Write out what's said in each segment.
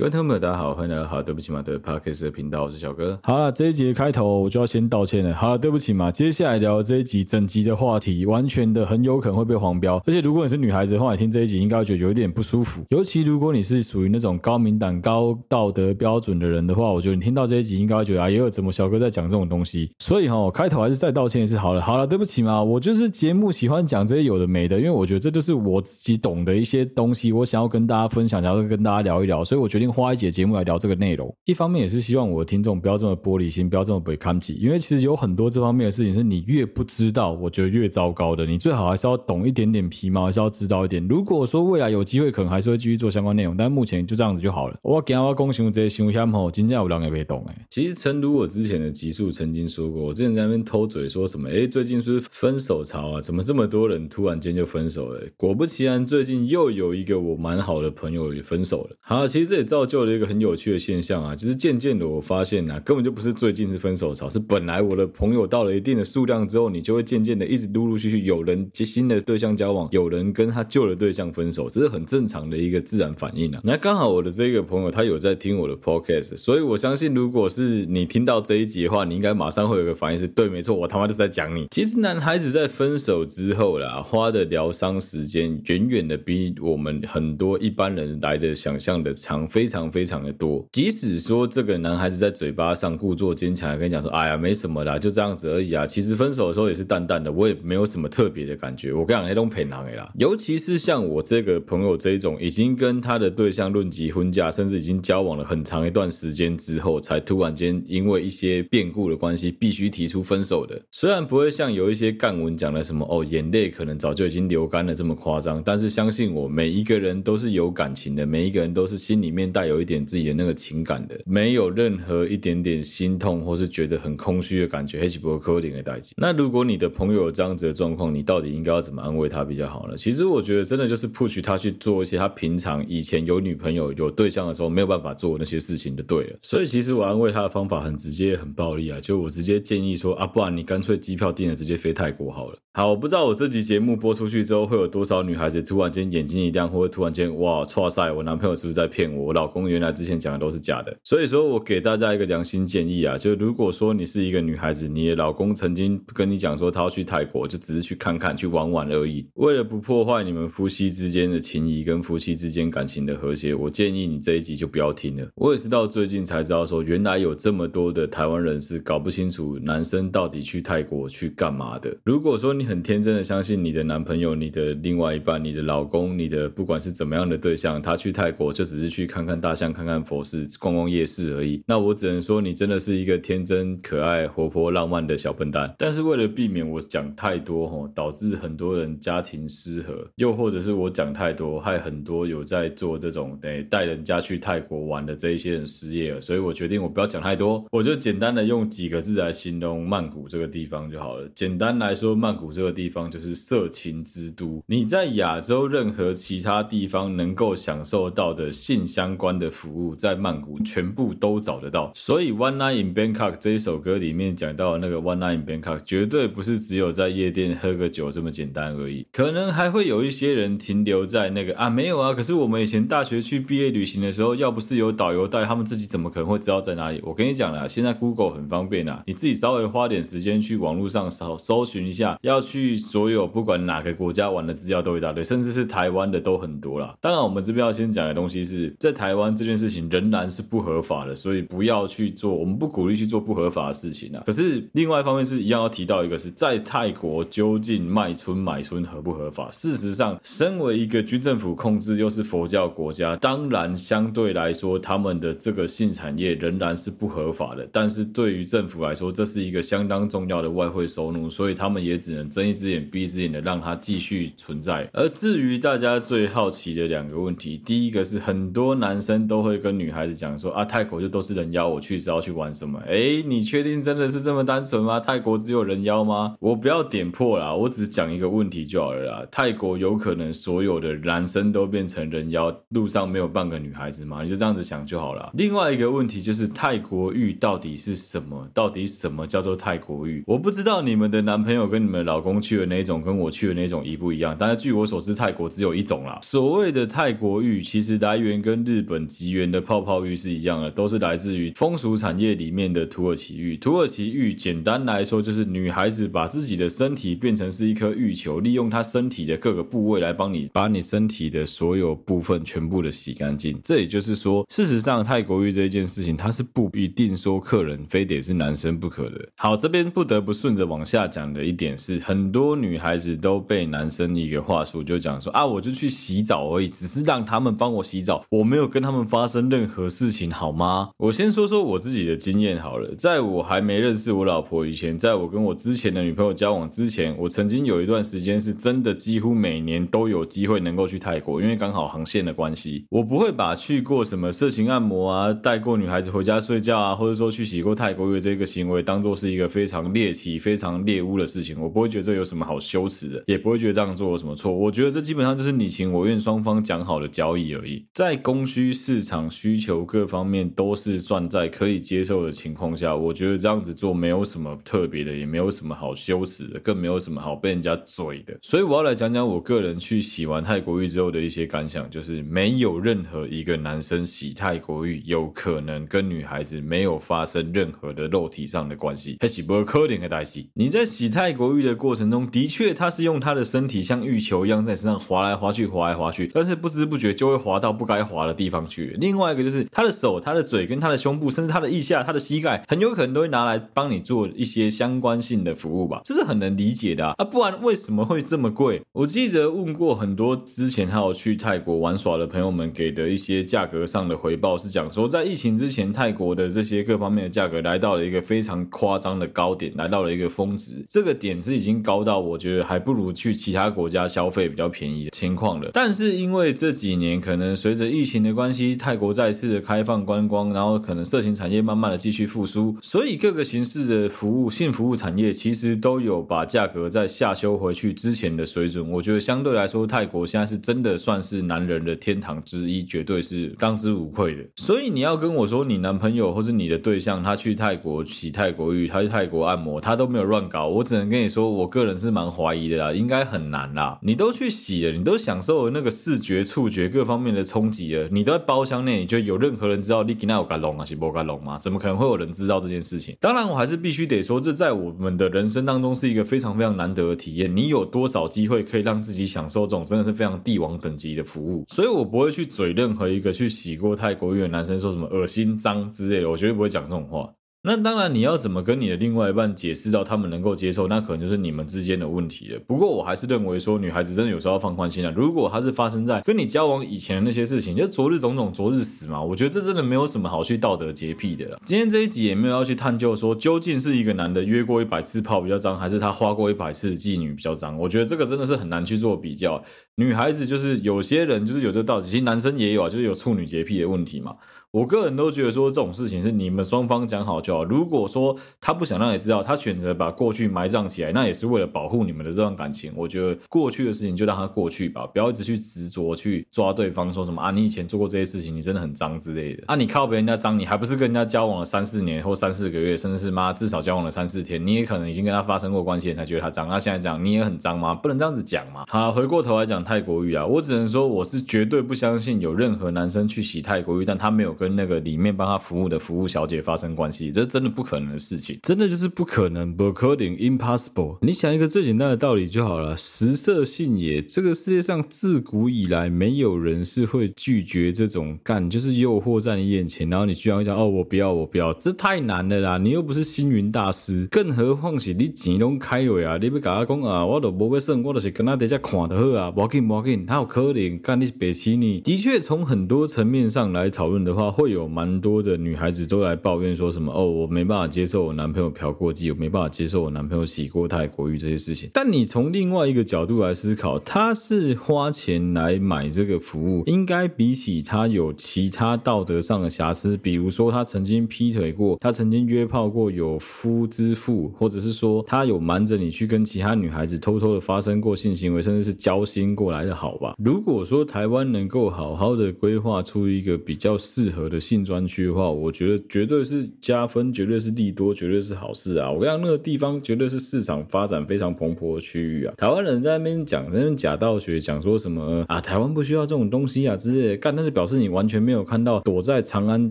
各位听众朋友，大家好，欢迎来到好，对不起嘛的 Podcast 的频道，我是小哥。好了，这一集的开头我就要先道歉了。好了，对不起嘛，接下来聊这一集整集的话题，完全的很有可能会被黄标。而且如果你是女孩子的话，你听这一集应该会觉得有一点不舒服。尤其如果你是属于那种高敏感、高道德标准的人的话，我觉得你听到这一集应该会觉得啊，也有怎么小哥在讲这种东西。所以哈，开头还是再道歉一次好了。好了，对不起嘛，我就是节目喜欢讲这些有的没的，因为我觉得这就是我自己懂的一些东西，我想要跟大家分享，然后跟大家聊一聊，所以我决定花一节节目来聊。这个内容，一方面也是希望我的听众不要这么玻璃心，不要这么不堪己，因为其实有很多这方面的事情是你越不知道，我觉得越糟糕的。你最好还是要懂一点点皮毛，还是要知道一点。如果说未来有机会，可能还是会继续做相关内容，但目前就这样子就好了。我给我讲这些新闻后，今天有人也没懂哎。其实，诚如我之前的集数曾经说过，我之前在那边偷嘴说什么，哎，最近是分手潮啊？怎么这么多人突然间就分手了？果不其然，最近又有一个我蛮好的朋友也分手了。好，其实这也造造就了一个很有趣的现象啊，就是渐渐的我发现啊，根本就不是最近是分手潮，是本来我的朋友到了一定的数量之后，你就会渐渐的一直陆陆续续有人接新的对象交往，有人跟他旧的对象分手，这是很正常的一个自然反应啊。那刚好我的这个朋友他有在听我的 podcast，所以我相信如果是你听到这一集的话，你应该马上会有个反应是对，没错，我他妈就是在讲你。其实男孩子在分手之后啦，花的疗伤时间远远的比我们很多一般人来的想象的长，非常非常的多，即使说。这个男孩子在嘴巴上故作坚强，跟你讲说：“哎呀，没什么啦，就这样子而已啊。”其实分手的时候也是淡淡的，我也没有什么特别的感觉。我跟你讲，那种骗人的啦。尤其是像我这个朋友这一种，已经跟他的对象论及婚嫁，甚至已经交往了很长一段时间之后，才突然间因为一些变故的关系，必须提出分手的。虽然不会像有一些干文讲的什么哦，眼泪可能早就已经流干了这么夸张，但是相信我，每一个人都是有感情的，每一个人都是心里面带带有一点自己的那个情感的。没有任何一点点心痛或是觉得很空虚的感觉，黑起波扣零的代际。那如果你的朋友有这样子的状况，你到底应该要怎么安慰他比较好呢？其实我觉得真的就是 push 他去做一些他平常以前有女朋友有对象的时候没有办法做那些事情就对了。所以其实我安慰他的方法很直接很暴力啊，就我直接建议说啊，不然你干脆机票订了直接飞泰国好了。好，我不知道我这集节目播出去之后会有多少女孩子突然间眼睛一亮，或者突然间哇，哇塞，我男朋友是不是在骗我？我老公原来之前讲的都是假的。所以说我。给大家一个良心建议啊，就如果说你是一个女孩子，你的老公曾经跟你讲说他要去泰国，就只是去看看、去玩玩而已，为了不破坏你们夫妻之间的情谊跟夫妻之间感情的和谐，我建议你这一集就不要听了。我也是到最近才知道说，原来有这么多的台湾人是搞不清楚男生到底去泰国去干嘛的。如果说你很天真的相信你的男朋友、你的另外一半、你的老公、你的不管是怎么样的对象，他去泰国就只是去看看大象、看看佛寺、逛逛夜市而已。那我只能说，你真的是一个天真、可爱、活泼、浪漫的小笨蛋。但是为了避免我讲太多吼，导致很多人家庭失和，又或者是我讲太多，害很多有在做这种得带人家去泰国玩的这一些人失业了。所以我决定我不要讲太多，我就简单的用几个字来形容曼谷这个地方就好了。简单来说，曼谷这个地方就是色情之都。你在亚洲任何其他地方能够享受到的性相关的服务，在曼谷全部都找得到。所以《One Night in Bangkok》这一首歌里面讲到那个《One Night in Bangkok》，绝对不是只有在夜店喝个酒这么简单而已。可能还会有一些人停留在那个啊，没有啊。可是我们以前大学去毕业旅行的时候，要不是有导游带，他们自己怎么可能会知道在哪里？我跟你讲啦，现在 Google 很方便啊，你自己稍微花点时间去网络上搜搜寻一下，要去所有不管哪个国家玩的资料都一大堆，甚至是台湾的都很多啦。当然，我们这边要先讲的东西是在台台湾这件事情仍然是不合法的，所以不。要去做，我们不鼓励去做不合法的事情啊。可是另外一方面是一样要提到一个，是在泰国究竟卖春买春合不合法？事实上，身为一个军政府控制又是佛教国家，当然相对来说，他们的这个性产业仍然是不合法的。但是对于政府来说，这是一个相当重要的外汇收入，所以他们也只能睁一只眼闭一只眼的让它继续存在。而至于大家最好奇的两个问题，第一个是很多男生都会跟女孩子讲说啊，泰国就都是人妖。我去是要去玩什么？哎，你确定真的是这么单纯吗？泰国只有人妖吗？我不要点破啦，我只是讲一个问题就好了啦。泰国有可能所有的男生都变成人妖，路上没有半个女孩子吗？你就这样子想就好了。另外一个问题就是泰国浴到底是什么？到底什么叫做泰国浴？我不知道你们的男朋友跟你们老公去的那种跟我去的那种一不一样，但是据我所知，泰国只有一种啦。所谓的泰国浴其实来源跟日日本吉原的泡泡浴是一样的，都是来自于风俗产业里面的土耳其浴。土耳其浴简单来说就是女孩子把自己的身体变成是一颗浴球，利用她身体的各个部位来帮你把你身体的所有部分全部的洗干净。这也就是说，事实上泰国浴这一件事情，它是不一定说客人非得是男生不可的。好，这边不得不顺着往下讲的一点是，很多女孩子都被男生一个话术就讲说啊，我就去洗澡而已，只是让他们帮我洗澡，我没有跟他们发生任何事情，好吗？我先说说我自己的经验好了，在我还没认识我老婆以前，在我跟我之前的女朋友交往之前，我曾经有一段时间是真的几乎每年都有机会能够去泰国，因为刚好航线的关系，我不会把去过什么色情按摩啊，带过女孩子回家睡觉啊，或者说去洗过泰国浴这个行为当做是一个非常猎奇、非常猎巫的事情，我不会觉得这有什么好羞耻的，也不会觉得这样做有什么错。我觉得这基本上就是你情我愿，双方讲好的交易而已。在供需市场需求各方面都是算在可以接受的情况下，我觉得这样子做没有什么特别的，也没有什么好羞耻的，更没有什么好被人家嘴的。所以我要来讲讲我个人去洗完泰国浴之后的一些感想，就是没有任何一个男生洗泰国浴有可能跟女孩子没有发生任何的肉体上的关系。还是不可能的代志。你在洗泰国浴的过程中，的确他是用他的身体像浴球一样在身上滑来滑去，滑来滑去，但是不知不觉就会滑到不该滑的地方去。另外一个就是他的手、他的嘴跟他的胸部，甚至他的腋下、他的膝盖，很有可能都会拿来帮你做一些相关性的服务吧，这是很能理解的啊。啊，不然为什么会这么贵？我记得问过很多之前还有去泰国玩耍的朋友们给的一些价格上的回报，是讲说在疫情之前，泰国的这些各方面的价格来到了一个非常夸张的高点，来到了一个峰值。这个点是已经高到我觉得还不如去其他国家消费比较便宜的情况了。但是因为这几年可能随着疫情的关系，泰国再次的开放观光，然后可能色情产业慢慢的继续复苏，所以各个形式的服务性服务产业其实都有把价格再下修回去之前的水准。我觉得相对来说，泰国现在是真的算是男人的天堂之一，绝对是当之无愧的。所以你要跟我说你男朋友或是你的对象他去泰国洗泰国浴，他去泰国按摩，他都没有乱搞，我只能跟你说，我个人是蛮怀疑的啦，应该很难啦。你都去洗了，你都享受了那个视觉、触觉各方面的冲击了，你都包厢内，你觉得有任何人知道你给那有干龙啊，是不干龙吗？怎么可能会有人知道这件事情？当然，我还是必须得说，这在我们的人生当中是一个非常非常难得的体验。你有多少机会可以让自己享受这种真的是非常帝王等级的服务？所以我不会去嘴任何一个去洗过泰国浴的男生说什么恶心脏之类的，我绝对不会讲这种话。那当然，你要怎么跟你的另外一半解释到他们能够接受，那可能就是你们之间的问题了。不过我还是认为说，女孩子真的有时候要放宽心啊。如果她是发生在跟你交往以前的那些事情，就昨日种种，昨日死嘛。我觉得这真的没有什么好去道德洁癖的了。今天这一集也没有要去探究说，究竟是一个男的约过一百次炮比较脏，还是他花过一百次妓女比较脏。我觉得这个真的是很难去做比较。女孩子就是有些人就是有这道理，其实男生也有啊，就是有处女洁癖的问题嘛。我个人都觉得说，这种事情是你们双方讲好就好。如果说他不想让你知道，他选择把过去埋葬起来，那也是为了保护你们的这段感情。我觉得过去的事情就让它过去吧，不要一直去执着去抓对方，说什么啊，你以前做过这些事情，你真的很脏之类的。啊，你靠别人家脏，你还不是跟人家交往了三四年或三四个月，甚至是妈至少交往了三四天，你也可能已经跟他发生过关系，才觉得他脏。那现在讲你也很脏吗？不能这样子讲嘛。好，回过头来讲泰国浴啊，我只能说我是绝对不相信有任何男生去洗泰国浴，但他没有跟那个里面。帮他服务的服务小姐发生关系，这真的不可能的事情，真的就是不可能不可能 impossible。你想一个最简单的道理就好了，食色性也。这个世界上自古以来，没有人是会拒绝这种干，就是诱惑在你眼前，然后你居然会讲哦，我不要，我不要，这太难了啦！你又不是星云大师，更何况是你钱都开了啊，你要跟他讲啊，我都不会算，我都是跟他在家看的好啊，不要紧不要紧，他有可能干你是白痴呢。的确，从很多层面上来讨论的话，会有蛮多。的女孩子都来抱怨说什么哦，我没办法接受我男朋友嫖过妓，我没办法接受我男朋友洗过泰国浴这些事情。但你从另外一个角度来思考，他是花钱来买这个服务，应该比起他有其他道德上的瑕疵，比如说他曾经劈腿过，他曾经约炮过有夫之妇，或者是说他有瞒着你去跟其他女孩子偷偷的发生过性行为，甚至是交心过来的好吧？如果说台湾能够好好的规划出一个比较适合有的性专区。的话，我觉得绝对是加分绝对是利多，绝对是好事啊！我跟你讲，那个地方绝对是市场发展非常蓬勃的区域啊。台湾人在那边讲，在那边假道学，讲说什么啊？台湾不需要这种东西啊之类的，干那是表示你完全没有看到躲在长安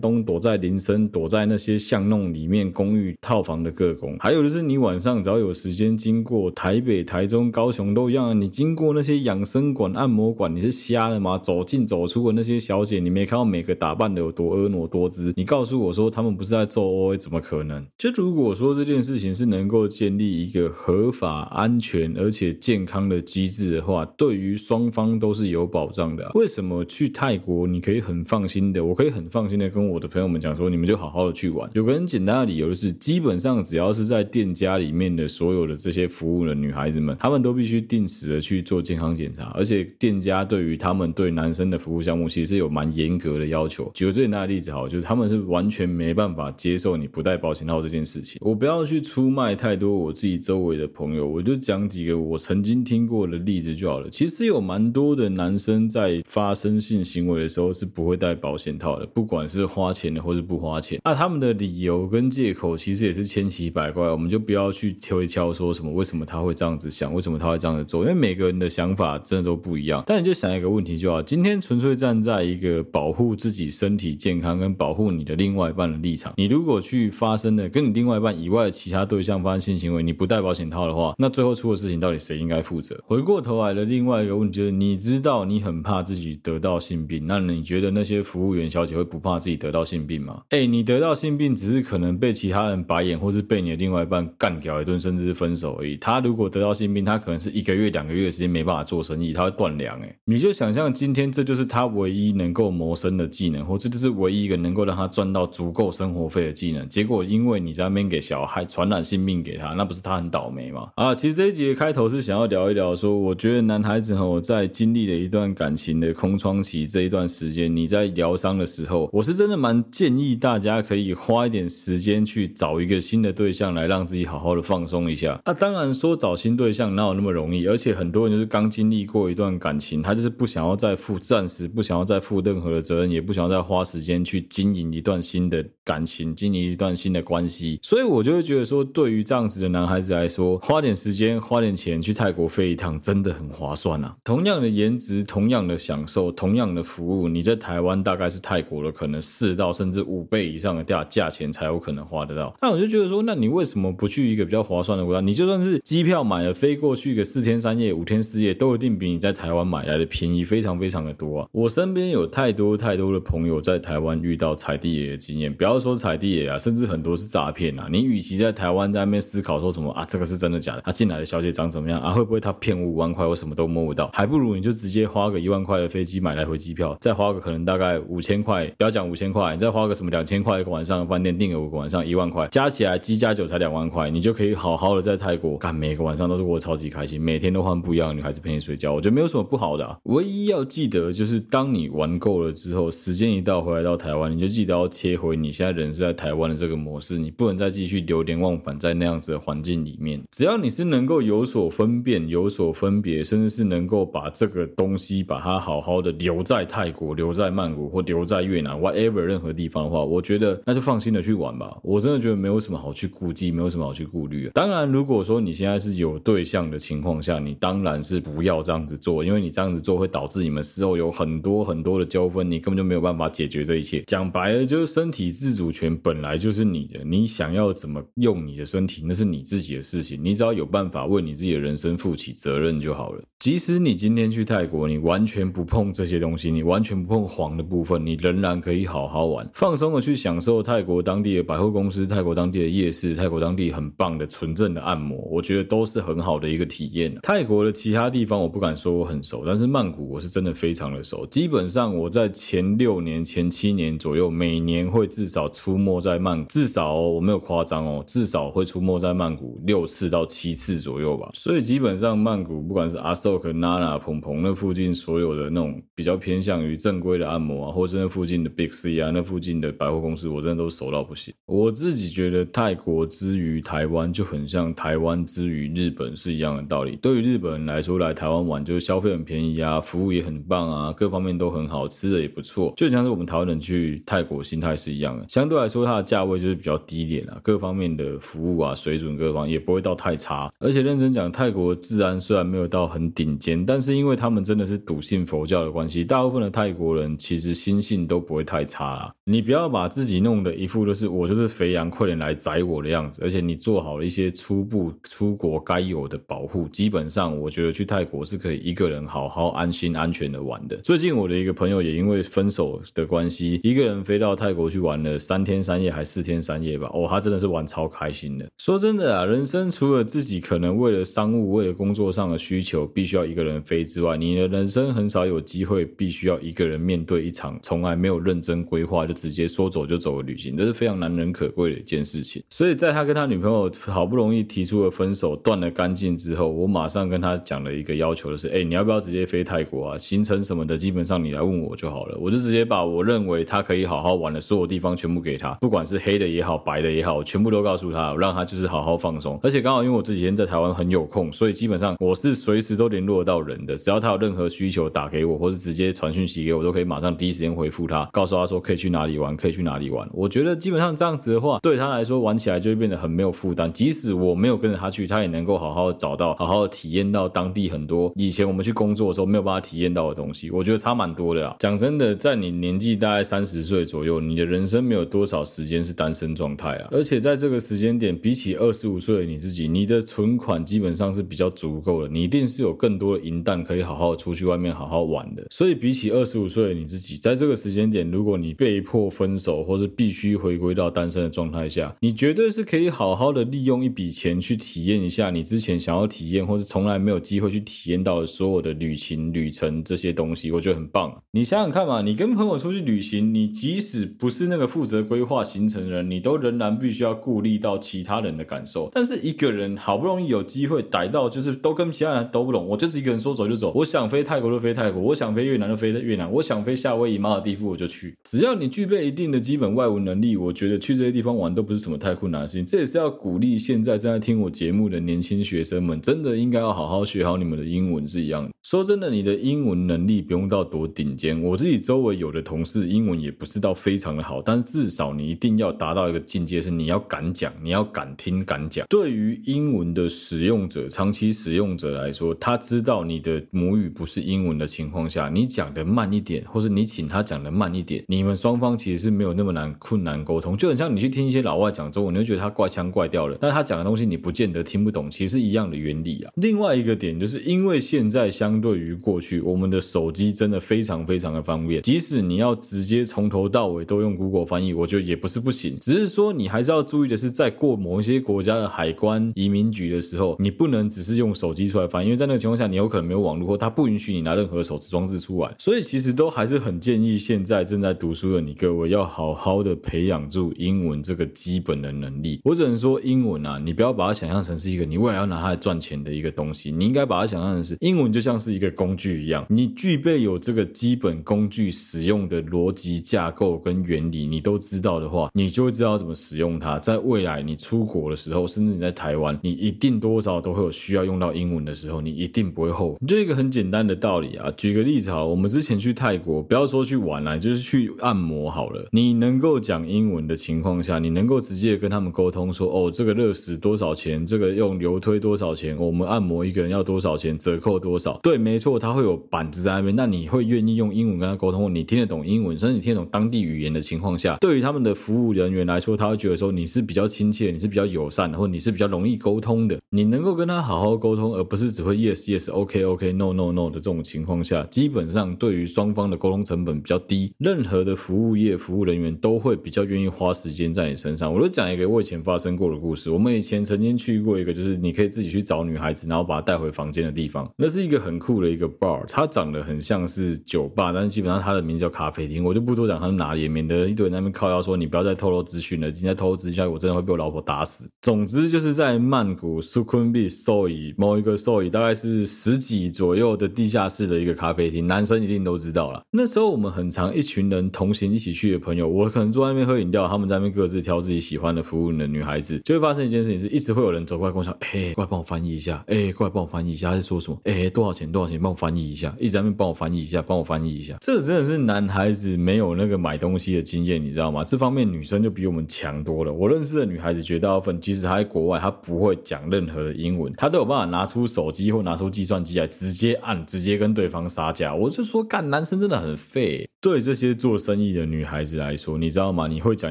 东、躲在林森、躲在那些巷弄里面公寓套房的个工。还有就是你晚上只要有时间经过台北、台中、高雄都一样啊，你经过那些养生馆、按摩馆，你是瞎了吗？走进走出的那些小姐，你没看到每个打扮的有多婀娜多姿？你告诉我说他们不是在做 OA，怎么可能？就如果说这件事情是能够建立一个合法、安全而且健康的机制的话，对于双方都是有保障的。为什么去泰国你可以很放心的？我可以很放心的跟我的朋友们讲说，你们就好好的去玩。有个很简单的理由就是，基本上只要是在店家里面的所有的这些服务的女孩子们，她们都必须定时的去做健康检查，而且店家对于他们对男生的服务项目其实有蛮严格的要求。举个最那例子好，就是他们是完全没办法接受你不戴保险套这件事情。我不要去出卖太多我自己周围的朋友，我就讲几个我曾经听过的例子就好了。其实有蛮多的男生在发生性行为的时候是不会戴保险套的，不管是花钱的或是不花钱。那他们的理由跟借口其实也是千奇百怪，我们就不要去推敲说什么为什么他会这样子想，为什么他会这样子做，因为每个人的想法真的都不一样。但你就想一个问题就好，今天纯粹站在一个保护自己身体健康跟保护你的另外一半的立场，你如果去发生的跟你另外一半以外的其他对象发生性行为，你不戴保险套的话，那最后出的事情到底谁应该负责？回过头来的另外一个问题就是，你知道你很怕自己得到性病，那你觉得那些服务员小姐会不怕自己得到性病吗？哎，你得到性病只是可能被其他人白眼，或是被你的另外一半干掉一顿，甚至是分手而已。他如果得到性病，他可能是一个月、两个月的时间没办法做生意，他会断粮。哎，你就想象今天这就是他唯一能够谋生的技能，或这是唯一一个能够让他赚到足够生活费的技能。结果因为你在那边给小孩传染性病给他，那不是他很倒霉吗？啊，其实这一集的开头是想要聊一聊，说我觉得男孩子吼在经历了一段感情的空窗期这一段时间，你在疗伤的时候，我是真的蛮建议大家可以花一点时间去找一个新的对象来让自己好好的放松一下。那、啊、当然说找新对象哪有那么容易，而且很多人就是刚经历过一段感情，他就是不想要再负，暂时不想要再负任何的责任，也不想要再花时间去经营一段新的感情，经营一段新的关系，所以我就会觉得说，对于这样子的男孩子来说，花点时间、花点钱去泰国飞一趟，真的很划算啊！同样的颜值、同样的享受、同样的服务，你在台湾大概是泰国的可能四到甚至五倍以上的价价钱才有可能花得到。那我就觉得说，那你为什么不去一个比较划算的国家？你就算是机票买了飞过去个四天三夜、五天四夜，都一定比你在台湾买来的便宜，非常非常的多啊！我身边有太多太多的朋友在台湾遇到踩地雷的经验，不要说踩地雷啊，甚至很多是诈骗啊！你与其在台湾在那边思考说什么啊，这个是真的假的？啊、进来的小姐长怎么样啊？会不会他骗我五万块，我什么都摸不到？还不如你就直接花个一万块的飞机买来回机票，再花个可能大概五千块，不要讲五千块，你再花个什么两千块一个晚上饭店订个五个晚上一万块，加起来机加酒才两万块，你就可以好好的在泰国干，每个晚上都是过得超级开心，每天都换不一样的女孩子陪你睡觉，我觉得没有什么不好的、唯一要记得就是，当你玩够了之后，时间一到回来到台湾，你就记得要切回你现在人是在台湾的这个模式，你不能再继续流连忘返在那样子的环境里面。只要你是能够有所分辨、有所分别，甚至是能够把这个东西把它好好的留在泰国、留在曼谷或留在越南，whatever 任何地方的话，我觉得那就放心的去玩吧。我真的觉得没有什么好去顾忌，没有什么好去顾虑。当然，如果说你现在是有对象的情况下，你当然是不要这样子做，因为你这样子做会导致你们事后有很多很多的纠纷，你根本就没有办法解决这一切。讲白了，就是身体自自主权本来就是你的，你想要怎么用你的身体，那是你自己的事情。你只要有办法为你自己的人生负起责任就好了。即使你今天去泰国，你完全不碰这些东西，你完全不碰黄的部分，你仍然可以好好玩，放松的去享受泰国当地的百货公司、泰国当地的夜市、泰国当地很棒的纯正的按摩，我觉得都是很好的一个体验。泰国的其他地方我不敢说我很熟，但是曼谷我是真的非常的熟。基本上我在前六年、前七年左右，每年会至少出没在曼谷，至少哦，我没有夸张哦，至少会出没在曼谷六次到七次左右吧。所以基本上曼谷不管是阿寿和娜娜、鹏鹏那附近所有的那种比较偏向于正规的按摩啊，或者那附近的 Big C 啊，那附近的百货公司，我真的都熟到不行。我自己觉得泰国之于台湾就很像台湾之于日本是一样的道理。对于日本人来说，来台湾玩就是消费很便宜啊，服务也很棒啊，各方面都很好，吃的也不错，就像是我们台湾人去泰国心态是一样的。相对来说它的价位就是比较低廉啊，各方面的服务啊水准各方也不会到太差。而且认真讲，泰国治安虽然没有到很顶尖，但是因为他们真的是笃信佛教的关系，大部分的泰国人其实心性都不会太差啦。你不要把自己弄得一副就是我就是肥羊，快点来宰我的样子。而且你做好了一些初步出国该有的保护，基本上我觉得去泰国是可以一个人好好安心安全的玩的。最近我的一个朋友也因为分手的关系，一个人飞到泰国去玩了三天三夜，还四天三夜吧。哦，他真的是玩超开心的。说真的啊，人生除了自己可能为了商务、为了工作上的需求必须要一个人飞之外，你的人生很少有机会必须要一个人面对一场从来没有认真规划就直接说走就走的旅行，这是非常难能可贵的一件事情。所以在他跟他女朋友好不容易提出了分手、断了干净之后，我马上跟他讲了一个要求，就是：哎，你要不要直接飞泰国啊？行程什么的，基本上你来问我就好了。我就直接把我认为他可以好好玩的所有地方全全部给他，不管是黑的也好，白的也好，我全部都告诉他，让他就是好好放松。而且刚好因为我这几天在台湾很有空，所以基本上我是随时都联络得到人的，只要他有任何需求打给我，或者直接传讯息给我，都可以马上第一时间回复他，告诉他说可以去哪里玩，可以去哪里玩。我觉得基本上这样子的话，对他来说玩起来就会变得很没有负担。即使我没有跟着他去，他也能够好好找到，好好体验到当地很多以前我们去工作的时候没有办法体验到的东西。我觉得差蛮多的啦。讲真的，在你年纪大概三十岁左右，你的人生没有有多少时间是单身状态啊。而且在这个时间点，比起二十五岁的你自己，你的存款基本上是比较足够的，你一定是有更多的银弹可以好好出去外面好好玩的。所以比起二十五岁的你自己，在这个时间点，如果你被迫分手，或是必须回归到单身的状态下，你绝对是可以好好的利用一笔钱去体验一下你之前想要体验或是从来没有机会去体验到的所有的旅行旅程这些东西，我觉得很棒。你想想看嘛，你跟朋友出去旅行，你即使不是那个负责规划行程的人，你都仍然必须要顾虑到其他人的感受。但是一个人好不容易有机会逮到，就是都跟其他人都不懂，我就是一个人说走就走，我想飞泰国就飞泰国，我想飞越南就飞越南，我想飞夏威夷、马尔蒂夫我就去，只要你具备一定的基本外文能力，我觉得去这些地方玩都不是什么太困难的事情。这也是要鼓励现在正在听我节目的年轻学生们，真的应该要好好学好你们的英文是一样的。说真的，你的英文能力不用到多顶尖，我自己周围有的同事英文也不是到非常的好，但是至少你一定要达到一个境界，是你要敢讲，你要敢听敢讲。对于英文的使用者，长期使用者来说，他知道你的母语不是英文的情况下，你讲的慢一点，或是你请他讲的慢一点，你们双方其实是没有那么难困难沟通，就很像你去听一些老外讲中文，你会觉得他怪腔怪调的，但他讲的东西你不见得听不懂，其实一样的原理啊。另外一个点就是因为现在相对于过去，我们的手机真的非常非常的方便，即使你要直接从头到尾都用 Google 翻译，我觉得也不是不行，只是说你还是要注意的是，在过某一些国家的海关移民局的时候，你不能只是用手机出来翻，因为在那个情况下，你有可能没有网络，或他不允许你拿任何手持装置出来，所以其实都还是很建议现在正在读书的你各位要好好的培养住英文这个基本的能力。我只能说，英文啊，你不要把它想象成是一个你未来要拿它来赚钱的一个东西，你应该把它想象成是英文就像是一个工具一样，你具备有这个基本工具使用的逻辑架构跟原理，你都都知道的话，你就会知道怎么使用它。在未来你出国的时候，甚至你在台湾，你一定多少都会有需要用到英文的时候，你一定不会后悔。就一个很简单的道理啊，举个例子好了，我们之前去泰国，不要说去玩了，就是去按摩好了。你能够讲英文的情况下，你能够直接跟他们沟通说，哦，这个热石多少钱？这个用流推多少钱？我们按摩一个人要多少钱？折扣多少？对，没错，他会有板子在那边。那你会愿意用英文跟他沟通？你听得懂英文，甚至你听得懂当地语言的情况下，对于他们的服务人员来说，他会觉得说你是比较亲切，你是比较友善，或你是比较容易沟通的。你能够跟他好好沟通，而不是只会 yes yes OK OK no no no 的这种情况下，基本上对于双方的沟通成本比较低，任何的服务业服务人员都会比较愿意花时间在你身上。我就讲一个我以前发生过的故事。我们以前曾经去过一个，就是你可以自己去找女孩子，然后把她带回房间的地方。那是一个很酷的一个 bar，它长得很像是酒吧，但是基本上它的名字叫咖啡厅。我就不多讲它是哪里，免得一堆人那边 靠要说你不要再透露资讯了，你再透露资讯，我真的会被我老婆打死。总之就是在曼谷 Sukhumvit Soi 某一个 Soi，大概是十几左右的地下室的一个咖啡厅，男生一定都知道了。那时候我们很常一群人同行一起去的朋友，我可能坐在那边喝饮料，他们在那边各自挑自己喜欢的服务的女孩子，就会发生一件事情，是一直会有人走过来跟我说：“哎、过来帮我翻译一下，哎、过来帮我翻译一下，他在说什么？哎、多少钱？多少钱？帮我翻译一下，一直在那边帮我翻译一下，帮我翻译一下。”这个真的是男孩子没有那个买东西的经验，你知道知道吗？这方面女生就比我们强多了。我认识的女孩子绝大部分，即使她在国外，她不会讲任何的英文，她都有办法拿出手机或拿出计算机来直接按，直接跟对方杀价。我就说，干，男生真的很废。对这些做生意的女孩子来说，你知道吗？你会讲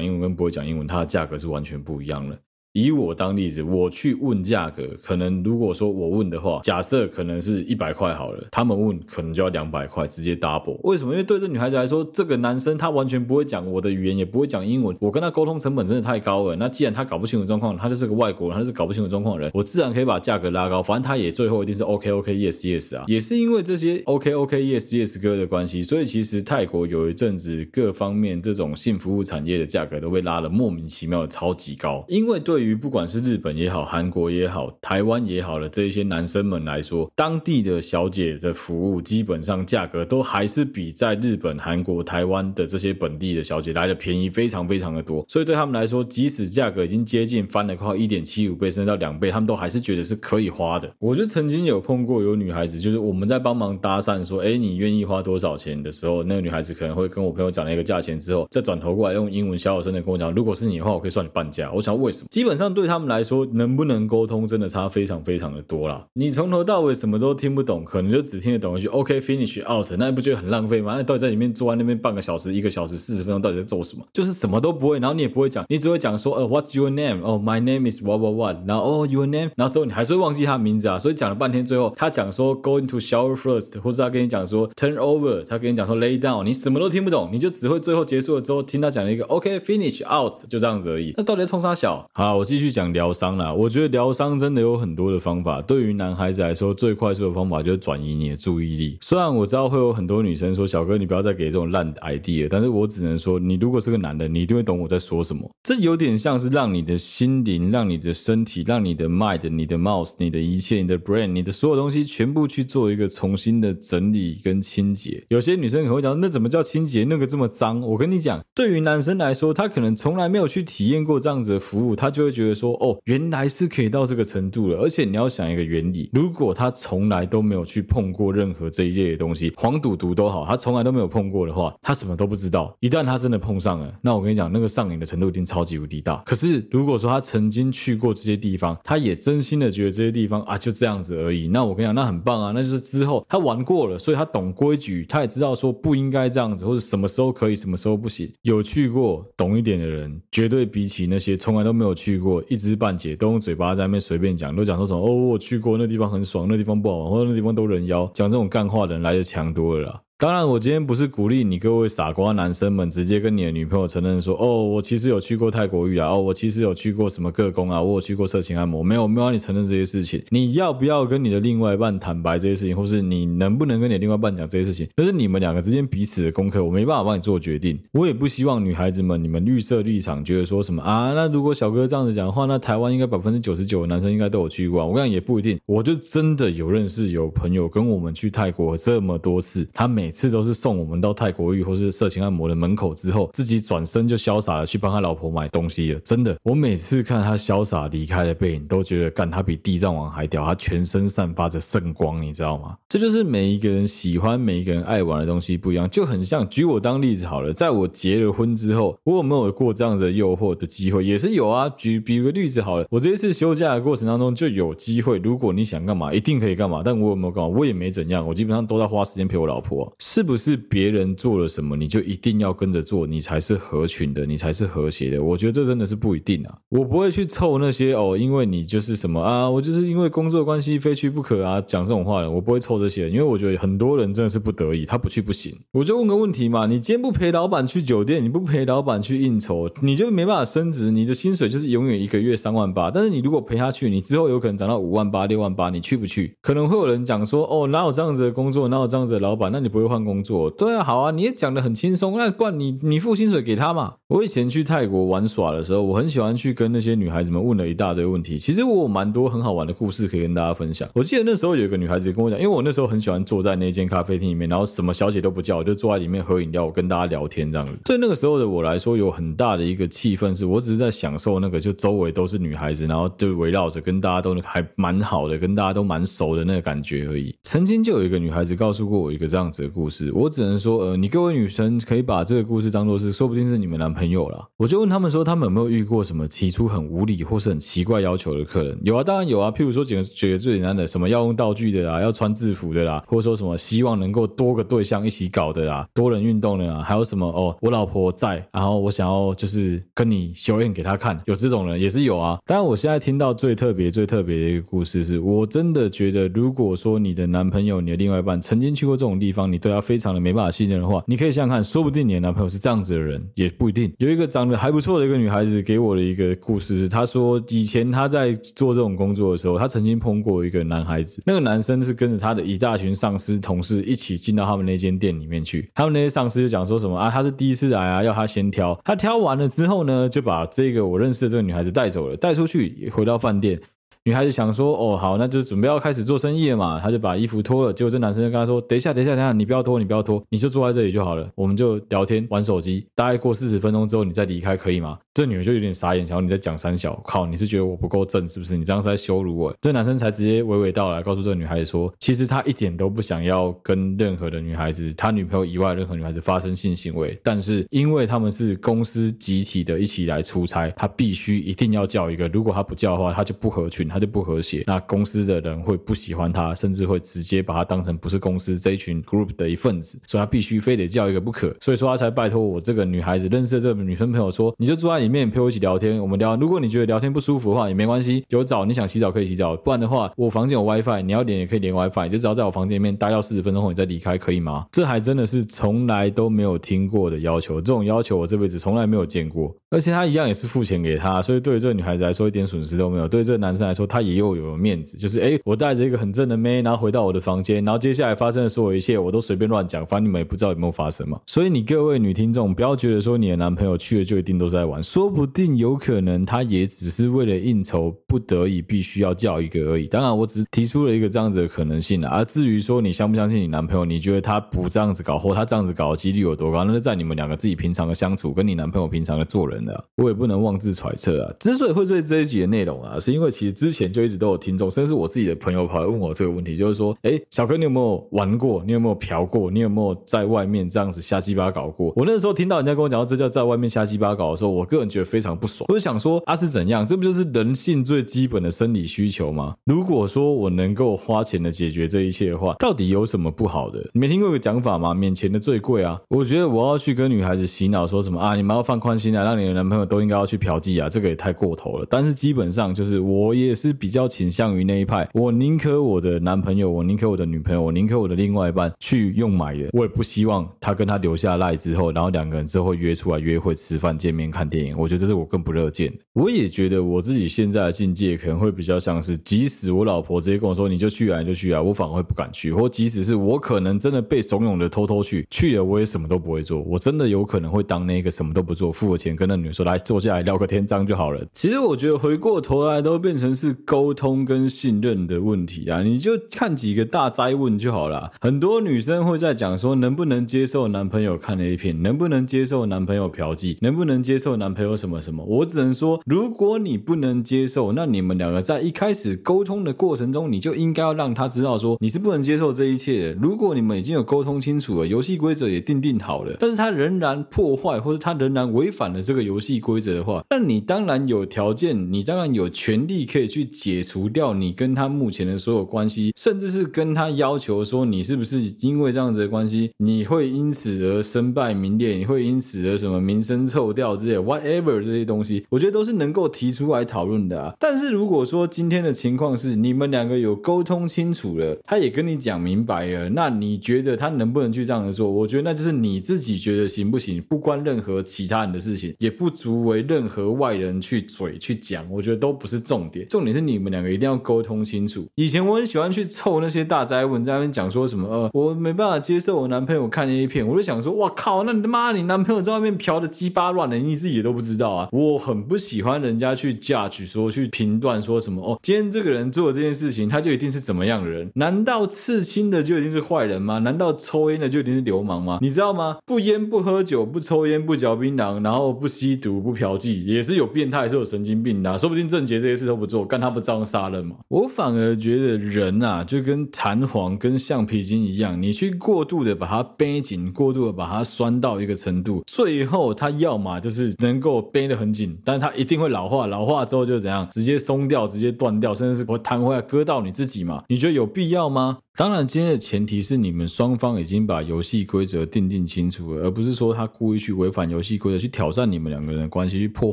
英文跟不会讲英文，它的价格是完全不一样的。以我当例子，我去问价格，可能如果说我问的话，假设可能是一百块好了，他们问可能就要两百块，直接 double。为什么？因为对这女孩子来说，这个男生他完全不会讲我的语言，也不会讲英文，我跟他沟通成本真的太高了。那既然他搞不清楚状况，他就是个外国人，他是搞不清楚状况的人，我自然可以把价格拉高，反正他也最后一定是 OK OK Yes Yes 啊。也是因为这些 OK OK Yes Yes 哥的关系，所以其实泰国有一阵子各方面这种性服务产业的价格都被拉得莫名其妙的超级高，因为对对于不管是日本也好，韩国也好，台湾也好的这一些男生们来说，当地的小姐的服务基本上价格都还是比在日本、韩国、台湾的这些本地的小姐来的便宜，非常非常的多。所以对他们来说，即使价格已经接近翻了快一点七五倍，甚至到两倍，他们都还是觉得是可以花的。我就曾经有碰过有女孩子，就是我们在帮忙搭讪说，哎，你愿意花多少钱的时候，那个女孩子可能会跟我朋友讲了一个价钱之后，再转头过来用英文小小声的跟我讲，如果是你的话，我可以算你半价。我想为什么？基本本上对他们来说。能不能沟通，真的差非常非常的多啦。你从头到尾什么都听不懂，可能就只听得懂一句 “OK finish out”，那你不觉得很浪费吗？那到底在里面坐在那边半个小时、一个小时、四十分钟，到底在做什么？就是什么都不会，然后你也不会讲，你只会讲说：“呃、What's your name？” 哦、oh,，My name is what what what。然后哦、oh,，Your name。然后之后你还是会忘记他的名字啊。所以讲了半天，最后他讲说 “Go into shower first”，或者他跟你讲说 “Turn over”，他跟你讲说 “Lay down”，你什么都听不懂，你就只会最后结束了之后听他讲了一个 “OK finish out”，就这样子而已。那到底在冲啥小？好，我继续讲疗伤啦。我觉得疗。伤真的有很多的方法，对于男孩子来说，最快速的方法就是转移你的注意力。虽然我知道会有很多女生说：“小哥，你不要再给这种烂 idea。”但是我只能说，你如果是个男的，你一定会懂我在说什么。这有点像是让你的心灵、让你的身体、让你的 mind、你的 mouse、你的一切、你的 brain、你的所有东西，全部去做一个重新的整理跟清洁。有些女生可能会讲：“那怎么叫清洁？那个这么脏？”我跟你讲，对于男生来说，他可能从来没有去体验过这样子的服务，他就觉得说：“哦，原来是可以。”到这个程度了，而且你要想一个原理，如果他从来都没有去碰过任何这一类的东西，黄赌毒都好，他从来都没有碰过的话，他什么都不知道。一旦他真的碰上了，那我跟你讲，那个上瘾的程度一定超级无敌大。可是如果说他曾经去过这些地方，他也真心的觉得这些地方啊就这样子而已，那我跟你讲，那很棒啊，那就是之后他玩过了，所以他懂规矩，他也知道说不应该这样子，或者什么时候可以，什么时候不行。有去过懂一点的人，绝对比起那些从来都没有去过，一知半解都用嘴巴。在那边随便讲，都讲说什么哦，我去过那地方很爽，那地方不好玩，或者那地方都人妖，讲这种干话的人来的强多了。当然，我今天不是鼓励你各位傻瓜男生们直接跟你的女朋友承认说，哦，我其实有去过泰国浴啊，哦，我其实有去过什么个宫啊，我有去过色情按摩，没有，没有让你承认这些事情。你要不要跟你的另外一半坦白这些事情，或是你能不能跟你另外一半讲这些事情，这是你们两个之间彼此的功课，我没办法帮你做决定。我也不希望女孩子们你们预设立场，觉得说什么啊，那如果小哥这样子讲的话，那台湾应该百分之九十九的男生应该都有去过啊。我跟你讲也不一定，我就真的有认识有朋友跟我们去泰国这么多次，他每每次都是送我们。到泰国浴或是色情按摩的门口之后，自己转身就潇洒的去帮他老婆买东西了。真的，我每次看他潇洒离开的背影，都觉得干他比地藏王还屌。他全身散发着圣光，你知道吗？这就是每一个人喜欢、每一个人爱玩的东西不一样，就很像。举我当例子好了，在我结了婚之后，我有没有过这样的诱惑的机会？也是有啊。举比个例子好了，我这一次休假的过程当中就有机会。如果你想干嘛，一定可以干嘛。但我有没有干嘛？我也没怎样。我基本上都在花时间陪我老婆，是不是别？人做了什么，你就一定要跟着做，你才是合群的，你才是和谐的。我觉得这真的是不一定啊。我不会去凑那些哦，因为你就是什么啊，我就是因为工作关系非去不可啊，讲这种话的，我不会凑这些。因为我觉得很多人真的是不得已，他不去不行。我就问个问题嘛，你今天不陪老板去酒店，你不陪老板去应酬，你就没办法升职，你的薪水就是永远一个月三万八。但是你如果陪他去，你之后有可能涨到五万八、六万八，你去不去？可能会有人讲说，哦，哪有这样子的工作，哪有这样子的老板？那你不会换工作？对啊，好啊，你也讲得很轻松，那不然你你付薪水给他嘛。我以前去泰国玩耍的时候，我很喜欢去跟那些女孩子们问了一大堆问题。其实我有蛮多很好玩的故事可以跟大家分享。我记得那时候有一个女孩子跟我讲，因为我那时候很喜欢坐在那间咖啡厅里面，然后什么小姐都不叫，我就坐在里面喝饮料，我跟大家聊天这样子。对那个时候的我来说，有很大的一个气氛，是我只是在享受那个就周围都是女孩子，然后就围绕着跟大家都还蛮好的，跟大家都蛮熟的那个感觉而已。曾经就有一个女孩子告诉过我一个这样子的故故事，我只能说，呃，你各位女生可以把这个故事当做是，说不定是你们男朋友啦。我就问他们说，他们有没有遇过什么提出很无理或是很奇怪要求的客人？有啊，当然有啊。譬如说，举个举个最简单的，什么要用道具的啦，要穿制服的啦，或者说什么希望能够多个对象一起搞的啦，多人运动的啦，还有什么哦，我老婆在，然后我想要就是跟你秀恩给他看，有这种人也是有啊。当然，我现在听到最特别、最特别的一个故事是，我真的觉得，如果说你的男朋友、你的另外一半曾经去过这种地方，你对他非常的没办法信任的话，你可以想想看，说不定你的男朋友是这样子的人，也不一定。有一个长得还不错的一个女孩子给我的一个故事，她说以前她在做这种工作的时候，她曾经碰过一个男孩子，那个男生是跟着他的一大群上司同事一起进到他们那间店里面去，他们那些上司就讲说什么啊，他是第一次来啊，要他先挑，他挑完了之后呢，就把这个我认识的这个女孩子带走了，带出去回到饭店。女孩子想说：“哦，好，那就准备要开始做生意了嘛。”她就把衣服脱了，结果这男生就跟她说：“等一下，等一下，等一下，你不要脱，你不要脱，你就坐在这里就好了，我们就聊天玩手机。大概过四十分钟之后，你再离开，可以吗？”这女人就有点傻眼，想说你在讲三小，靠，你是觉得我不够正是不是？你这样是在羞辱我。这男生才直接娓娓道来，告诉这个女孩子说：“其实他一点都不想要跟任何的女孩子，他女朋友以外任何女孩子发生性行为，但是因为他们是公司集体的一起来出差，他必须一定要叫一个，如果他不叫的话，他就不合群，他就不和谐。”那公司的人会不喜欢他，甚至会直接把他当成不是公司这一群 group 的一份子，所以他必须非得叫一个不可。所以说他才拜托我这个女孩子认识的这个女生朋友说，你就坐在里面陪我一起聊天，我们聊。如果你觉得聊天不舒服的话也没关系，有澡你想洗澡可以洗澡，不然的话我房间有 WiFi，你要连也可以连 WiFi，就只要在我房间里面待到四十分钟后你再离开，可以吗？这还真的是从来都没有听过的要求，这种要求我这辈子从来没有见过。而且他一样也是付钱给他，所以对于这个女孩子来说一点损失都没有，对于这个男生来说他也又有面子，就是哎，我带着一个很正的妹，然后回到我的房间，然后接下来发生的所有一切，我都随便乱讲，反正你们也不知道有没有发生嘛。所以你各位女听众，不要觉得说你的男朋友去了就一定都在玩，说不定有可能他也只是为了应酬，不得已必须要叫一个而已。当然，我只是提出了一个这样子的可能性啊。而至于说你相不相信你男朋友，你觉得他不这样子搞，或他这样子搞的几率有多高，那是在你们两个自己平常的相处，跟你男朋友平常的做人的，我也不能妄自揣测啊。之所以会对这一集的内容啊，是因为其实之前就一直都有听众，甚至是我自己的朋友。跑来问我这个问题，就是说，哎，小哥，你有没有玩过？你有没有嫖过？你有没有在外面这样子瞎鸡巴搞过？我那时候听到人家跟我讲这叫在外面瞎鸡巴搞的时候，我个人觉得非常不爽。我就想说，啊是怎样？这不就是人性最基本的生理需求吗？如果说我能够花钱的解决这一切的话，到底有什么不好的？你没听过一个讲法吗？免钱的最贵啊！我觉得我要去跟女孩子洗脑，说什么啊，你们要放宽心啊，让你的男朋友都应该要去嫖妓啊，这个也太过头了。但是基本上就是我也是比较倾向于那一派，我宁可我的男朋友，我宁可我的女朋友，我宁可我的另外一半去用买的，我也不希望他跟他留下赖之后，然后两个人之后约出来约会、吃饭、见面、看电影。我觉得这是我更不乐见的。我也觉得我自己现在的境界可能会比较像是，即使我老婆直接跟我说你就去啊，你就去啊，我反而会不敢去。或即使是我可能真的被怂恿的偷偷去，去了我也什么都不会做，我真的有可能会当那个什么都不做，付了钱跟那女人说来坐下来聊个天章就好了。其实我觉得回过头来都变成是沟通跟信任的问题啊，你就。看几个大灾问就好了。很多女生会在讲说，能不能接受男朋友看 A 片，能不能接受男朋友嫖妓，能不能接受男朋还有什么什么。我只能说，如果你不能接受，那你们两个在一开始沟通的过程中，你就应该要让他知道说你是不能接受这一切的。如果你们已经有沟通清楚了，游戏规则也定定好了，但是他仍然破坏或者他仍然违反了这个游戏规则的话，那你当然有条件，你当然有权利可以去解除掉你跟他目前的所有关系。甚至是跟他要求说，你是不是因为这样子的关系，你会因此而身败名裂，你会因此而什么名声臭掉之类，whatever 这些东西，我觉得都是能够提出来讨论的啊。但是如果说今天的情况是你们两个有沟通清楚了，他也跟你讲明白了，那你觉得他能不能去这样子做？我觉得那就是你自己觉得行不行，不关任何其他人的事情，也不足为任何外人去嘴去讲，我觉得都不是重点，重点是你们两个一定要沟通清楚。以前我很喜欢去。凑那些大灾问，在那边讲说什么？呃，我没办法接受我男朋友看 A 片，我就想说，哇靠，那你他妈你男朋友在外面嫖的鸡巴乱的，你自己都不知道啊。我很不喜欢人家去 judge 说去评断说什么哦，今天这个人做的这件事情，他就一定是怎么样的人？难道刺青的就一定是坏人吗？难道抽烟的就一定是流氓吗？你知道吗？不烟不喝酒，不抽烟不嚼槟榔，然后不吸毒不嫖妓，也是有变态，是有神经病的。说不定郑杰这些事都不做，干他不照样杀人吗？我反而觉得人啊，就跟弹簧跟橡皮筋一样，你去过度的把它绷紧，过度的把它拴到一个程度，最后它要么就是能够我背得很紧，但是它一定会老化，老化之后就怎样，直接松掉，直接断掉，甚至是会弹回来割到你自己嘛？你觉得有必要吗？当然，今天的前提是你们双方已经把游戏规则订定清楚了，而不是说他故意去违反游戏规则，去挑战你们两个人的关系，去破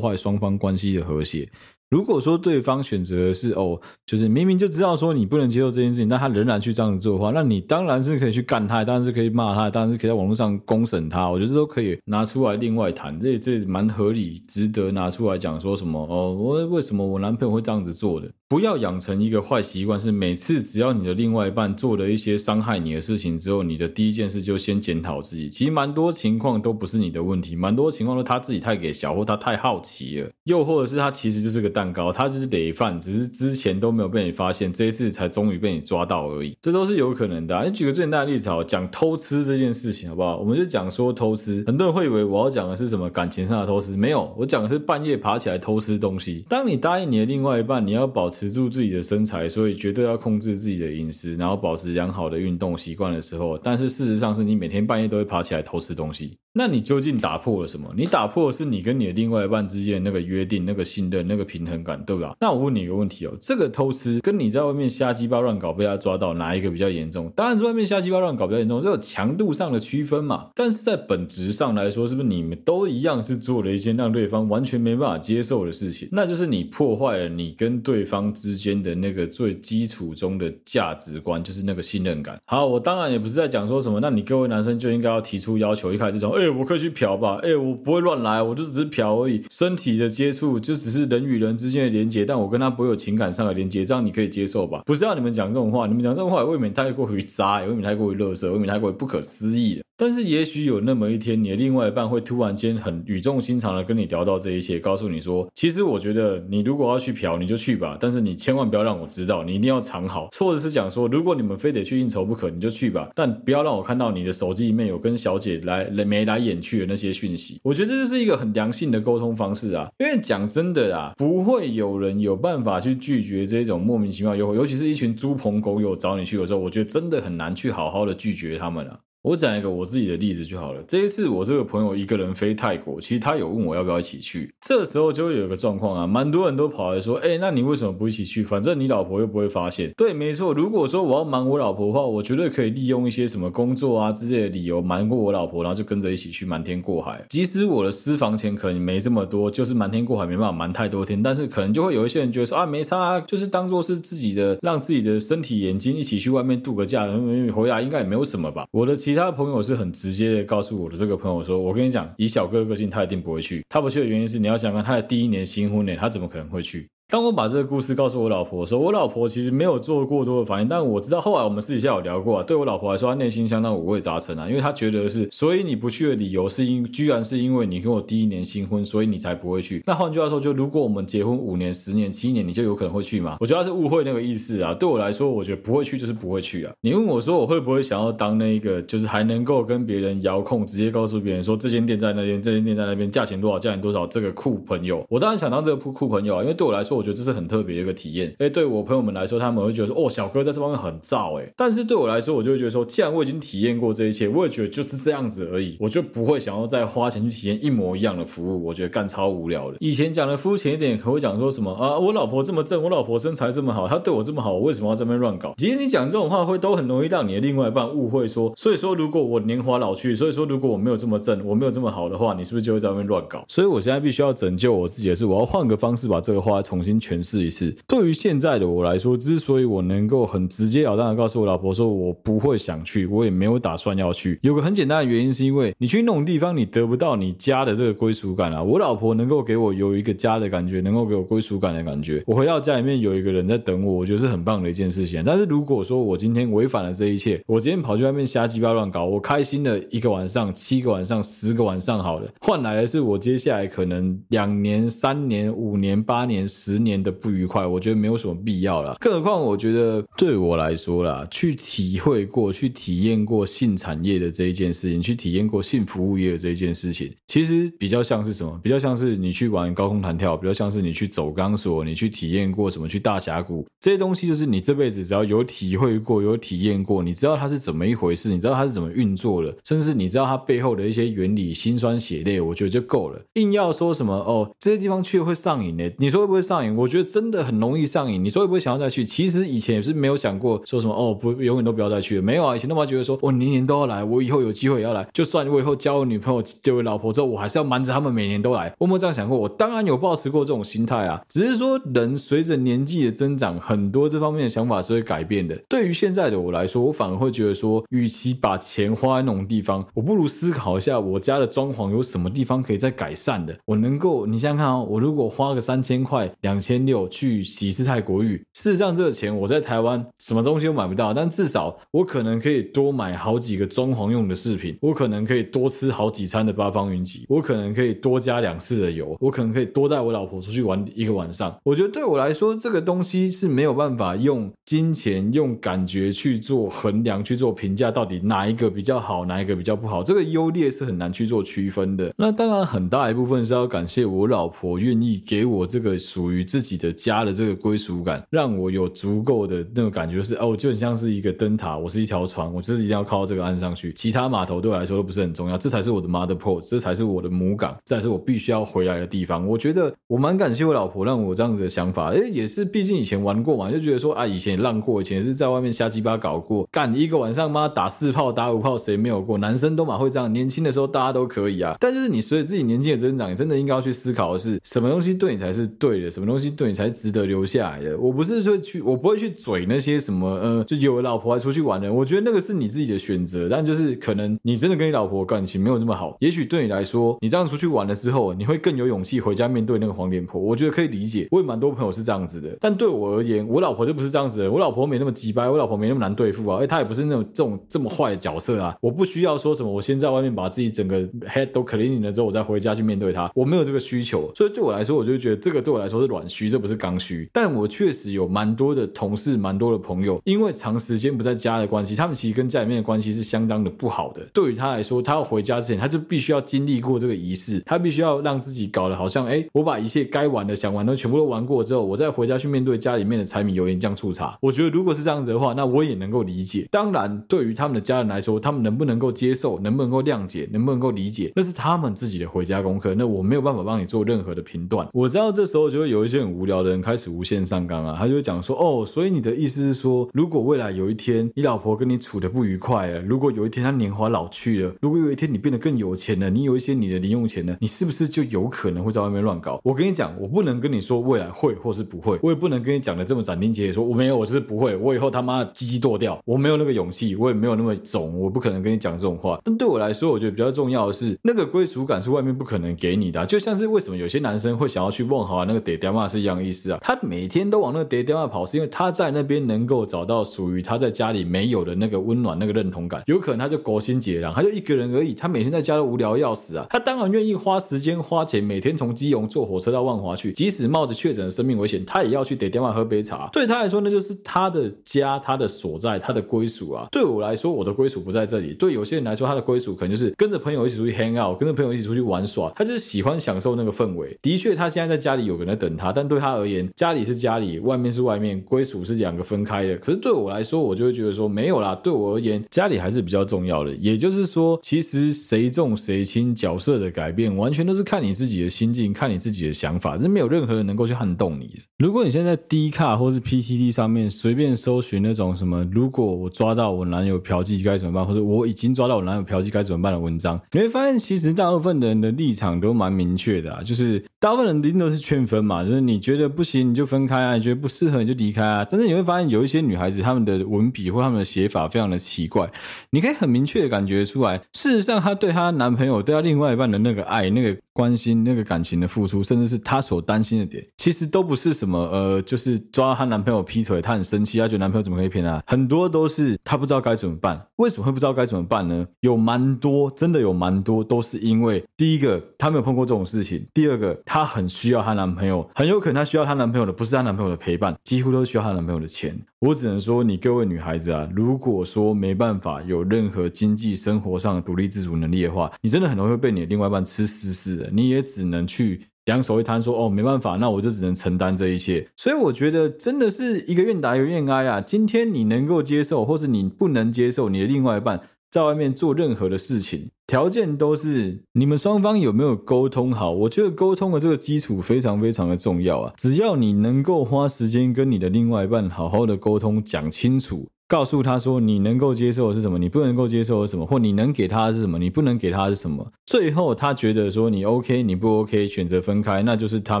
坏双方关系的和谐。如果说对方选择的是哦，就是明明就知道说你不能接受这件事情，但他仍然去这样子做的话，那你当然是可以去干他，当然是可以骂他，当然是可以在网络上公审他。我觉得都可以拿出来另外谈，这这蛮合理，值得拿出来讲说什么哦，我为什么我男朋友会这样子做的？不要养成一个坏习惯，是每次只要你的另外一半做了一些伤害你的事情之后，你的第一件事就先检讨自己。其实蛮多情况都不是你的问题，蛮多情况都他自己太给小，或他太好奇了，又或者是他其实就是个蛋糕。他就是累犯，只是之前都没有被你发现，这一次才终于被你抓到而已，这都是有可能的。你举个最简单的例子，好，讲偷吃这件事情，好不好？我们就讲说偷吃，很多人会以为我要讲的是什么感情上的偷吃，没有，我讲的是半夜爬起来偷吃东西。当你答应你的另外一半，你要保持住自己的身材，所以绝对要控制自己的饮食，然后保持良好的运动习惯的时候，但是事实上是你每天半夜都会爬起来偷吃东西。那你究竟打破了什么？你打破的是你跟你的另外一半之间那个约定、那个信任、那个平衡感，对吧？那我问你一个问题哦，这个偷吃跟你在外面瞎鸡巴乱搞被他抓到，哪一个比较严重？当然是外面瞎鸡巴乱搞比较严重，这有强度上的区分嘛。但是在本质上来说，是不是你们都一样是做了一件让对方完全没办法接受的事情？那就是你破坏了你跟对方之间的那个最基础中的价值观，就是那个信任感。好，我当然也不是在讲说什么，那你各位男生就应该要提出要求，一开始这哎。我可以去嫖吧？哎、我不会乱来，我就只是嫖而已。身体的接触就只是人与人之间的连接，但我跟他不会有情感上的连接，这样你可以接受吧？不是要你们讲这种话，你们讲这种话也未免太过于渣，也未免太过于垃圾，未免太过于不可思议了。但是也许有那么一天，你的另外一半会突然间很语重心长的跟你聊到这一切，告诉你说，其实我觉得你如果要去嫖，你就去吧，但是你千万不要让我知道，你一定要藏好。或者是讲说，如果你们非得去应酬不可，你就去吧，但不要让我看到你的手机里面有跟小姐来眉来眼去的那些讯息。我觉得这是一个很良性的沟通方式啊，因为讲真的啦，不会有人有办法去拒绝这种莫名其妙诱惑，尤其是一群猪朋狗友找你去的时候，我觉得真的很难去好好的拒绝他们啊。我讲一个我自己的例子就好了。这一次我这个朋友一个人飞泰国，其实他有问我要不要一起去。这时候就会有一个状况啊，蛮多人都跑来说：“哎，那你为什么不一起去？反正你老婆又不会发现。”对，没错。如果说我要瞒我老婆的话，我绝对可以利用一些什么工作啊之类的理由瞒过我老婆，然后就跟着一起去瞒天过海。即使我的私房钱可能没这么多，就是瞒天过海没办法瞒太多天，但是可能就会有一些人觉得说啊，没差啊，就是当做是自己的，让自己的身体眼睛一起去外面度个假，回来应该也没有什么吧。我的其他朋友是很。直接的告诉我的这个朋友说：“我跟你讲，以小哥个性，他一定不会去。他不去的原因是，你要想看他的第一年新婚呢，他怎么可能会去？”当我把这个故事告诉我老婆的时候，我老婆其实没有做过多的反应，但我知道后来我们私底下有聊过啊。对我老婆来说，她内心相当五味杂陈啊，因为她觉得是，所以你不去的理由是因，居然是因为你跟我第一年新婚，所以你才不会去。那换句话说，就如果我们结婚五年、十年、七年，你就有可能会去吗？我觉得她是误会那个意思啊。对我来说，我觉得不会去就是不会去啊。你问我说我会不会想要当那一个，就是还能够跟别人遥控，直接告诉别人说这间店在那边，这间店在那边，价钱多少，价钱多少，这个酷朋友，我当然想当这个酷酷朋友啊，因为对我来说，我觉得这是很特别的。一个体验，哎，对我朋友们来说，他们会觉得说，哦，小哥在这方面很燥，哎，但是对我来说，我就会觉得说，既然我已经体验过这一切，我也觉得就是这样子而已，我就不会想要再花钱去体验一模一样的服务，我觉得干超无聊的。以前讲的肤浅一点，可会讲说什么啊？我老婆这么正，我老婆身材这么好，她对我这么好，我为什么要这边乱搞？其实你讲这种话，会都很容易让你的另外一半误会说，所以说如果我年华老去，所以说如果我没有这么正，我没有这么好的话，你是不是就会在外面乱搞？所以我现在必须要拯救我自己的是，我要换个方式把这个话重新新诠释一次。对于现在的我来说，之所以我能够很直截了当的告诉我老婆说我不会想去，我也没有打算要去，有个很简单的原因，是因为你去那种地方，你得不到你家的这个归属感啊。我老婆能够给我有一个家的感觉，能够给我归属感的感觉。我回到家里面有一个人在等我，我觉得是很棒的一件事情。但是如果说我今天违反了这一切，我今天跑去外面瞎鸡巴乱搞，我开心的一个晚上、七个晚上、十个晚上好了，换来的是我接下来可能两年、三年、五年、八年、十年的不愉快。我觉得没有什么必要了。更何况，我觉得对我来说啦，去体会过去体验过性产业的这一件事情，去体验过性服务业的这一件事情，其实比较像是什么？比较像是你去玩高空弹跳，比较像是你去走钢索，你去体验过什么？去大峡谷这些东西，就是你这辈子只要有体会过、有体验过，你知道它是怎么一回事，你知道它是怎么运作的，甚至你知道它背后的一些原理，辛酸血泪，我觉得就够了。硬要说什么哦，这些地方去会上瘾呢？你说会不会上瘾？我觉得真的很容易上瘾。你说会不会想要再去？其实以前也是没有想过说什么哦，不，永远都不要再去了。没有啊，以前都嘛觉得说，我年年都要来，我以后有机会也要来。就算我以后交了女朋友、结为老婆之后，我还是要瞒着他们每年都来。我有没有这样想过？我当然有抱持过这种心态啊，只是说人随着年纪的增长，很多这方面的想法是会改变的。对于现在的我来说，我反而会觉得说，与其把钱花在那种地方，我不如思考一下我家的装潢有什么地方可以再改善的。我能够，你想想看哦，我如果花个三千块、两千六去喜事泰国浴，事实上这个钱我在台湾什么东西都买不到，但至少我可能可以多买好几个装潢用的饰品，我可能可以多吃好几餐的八方云集，我可能可以多加两次的油，我可能可以多带我老婆出去玩一个晚上。我觉得对我来说，这个东西是没有办法用金钱、用感觉去做衡量、去做评价，到底哪一个比较好，哪一个比较不好，这个优劣是很难去做区分的。那当然，很大一部分是要感谢我老婆愿意给我这个属于与自己的家的这个归属感，让我有足够的那种感觉，就是哦，就很像是一个灯塔，我是一条船，我就是一定要靠到这个岸上去，其他码头对我来说都不是很重要，这才是我的 mother port，这才是我的母港，这才是我必须要回来的地方。我觉得我蛮感谢我老婆让我这样子的想法，诶，也是，毕竟以前玩过嘛，就觉得说啊，以前也浪过，以前也是在外面瞎鸡巴搞过，干一个晚上妈打四炮打五炮，谁没有过？男生都蛮会这样，年轻的时候大家都可以啊。但就是你随着自己年纪的增长，你真的应该要去思考的是，什么东西对你才是对的，什么东西对你才值得留下来的。我不是说去，我不会去嘴那些什么，呃，就有了老婆还出去玩的，我觉得那个是你自己的选择。但就是可能你真的跟你老婆感情没有这么好，也许对你来说，你这样出去玩了之后，你会更有勇气回家面对那个黄脸婆。我觉得可以理解，我也蛮多朋友是这样子的。但对我而言，我老婆就不是这样子的。我老婆没那么鸡掰，我老婆没那么难对付啊。而且她也不是那种这种这么坏的角色啊。我不需要说什么，我先在外面把自己整个 head 都 cleaning 了之后，我再回家去面对她。我没有这个需求，所以对我来说，我就觉得这个对我来说是软虚，这不是刚需。但我确实有蛮多的同事，蛮多的朋友，因为长时间不在家的关系，他们其实跟家里面的关系是相当的不好的。对于他来说，他要回家之前，他就必须要经历过这个仪式，他必须要让自己搞得好像，哎，我把一切该玩的、想玩的全部都玩过之后，我再回家去面对家里面的柴米油盐酱醋茶。我觉得如果是这样子的话，那我也能够理解。当然，对于他们的家人来说，他们能不能够接受，能不能够谅解，能不能够理解，那是他们自己的回家功课。那我没有办法帮你做任何的评断。我知道这时候就会有一些很无聊的人开始无限上纲啊，他就会讲说，哦，所以你的意思是说，如果未来有一天你老婆跟你处得不愉快了，如果有一天她年华老去了，如果有一天你变得更有钱了，你有一些你的零用钱了，你是不是就有可能会在外面乱搞？我跟你讲，我不能跟你说未来会或是不会，我也不能跟你讲的这么斩钉截铁，说我没有，我就是不会，我以后他妈鸡鸡剁掉，我没有那个勇气，我也没有那么怂，我不可能跟你讲这种话。但对我来说，我觉得比较重要的是，那个归属感是外面不可能给你的，就像是为什么有些男生会想要去问好啊那个爹爹妈是一样意思啊，他每天都往那个爹爹妈跑，是因为他在那边能够找到属于他在家里没有的那个温暖、那个认同感。有可能他就狗心结了，他就一个人而已，他每天在家都无聊要死啊，他当然愿意花时间花钱，每天从基隆坐火车到万华去，即使冒着确诊的生命危险，他也要去爹爹妈喝杯茶。对他来说，那就是他的家，他的所在，他的归属啊。对我来说，我的归属不在这里。对有些人来说，他的归属可能就是跟着朋友一起出去 hang out，跟着朋友一起出去玩耍，他就是喜欢享受那个氛围。的确，他现在在家里有个人在等他，但对他而言，家里是家里，外面是外面，归属是两个分开的。可是对我来说，我就会觉得说没有啦。对我而言，家里还是比较重要的。也就是说，其实谁重谁轻，角色的改变完全都是看你自己的心境，看你自己的想法，是没有任何人能够去撼动你的。如果你现在在 D 卡或是 PTT 上面随便搜寻那种什么“如果我抓到我男友嫖妓该怎么办”或者“我已经抓到我男友嫖妓该怎么办”的文章，你会发现其实大部分人的立场都蛮明确的啊，就是大部分人一定都是劝分嘛，就是你觉得不行你就分开啊，你觉得不适合你就离开啊。但是你会发现有一些女孩子她们的文笔或她们的写法非常的奇怪，你可以很明确的感觉出来，事实上她对她男朋友对她另外一半的那个爱那个。关心那个感情的付出，甚至是她所担心的点，其实都不是什么呃，就是抓她男朋友劈腿，她很生气，她觉得男朋友怎么可以骗她？很多都是她不知道该怎么办。为什么会不知道该怎么办呢？有蛮多，真的有蛮多，都是因为第一个她没有碰过这种事情，第二个她很需要她男朋友，很有可能她需要她男朋友的不是她男朋友的陪伴，几乎都需要她男朋友的钱。我只能说，你各位女孩子啊，如果说没办法有任何经济生活上的独立自主能力的话，你真的很容易会被你的另外一半吃死死的。你也只能去两手一摊，说哦，没办法，那我就只能承担这一切。所以我觉得真的是一个愿打一个愿挨啊。今天你能够接受，或是你不能接受你的另外一半在外面做任何的事情，条件都是你们双方有没有沟通好。我觉得沟通的这个基础非常非常的重要啊。只要你能够花时间跟你的另外一半好好的沟通，讲清楚。告诉他说，你能够接受的是什么，你不能够接受的什么，或你能给他的是什么，你不能给他的是什么。最后他觉得说你 OK，你不 OK，选择分开，那就是他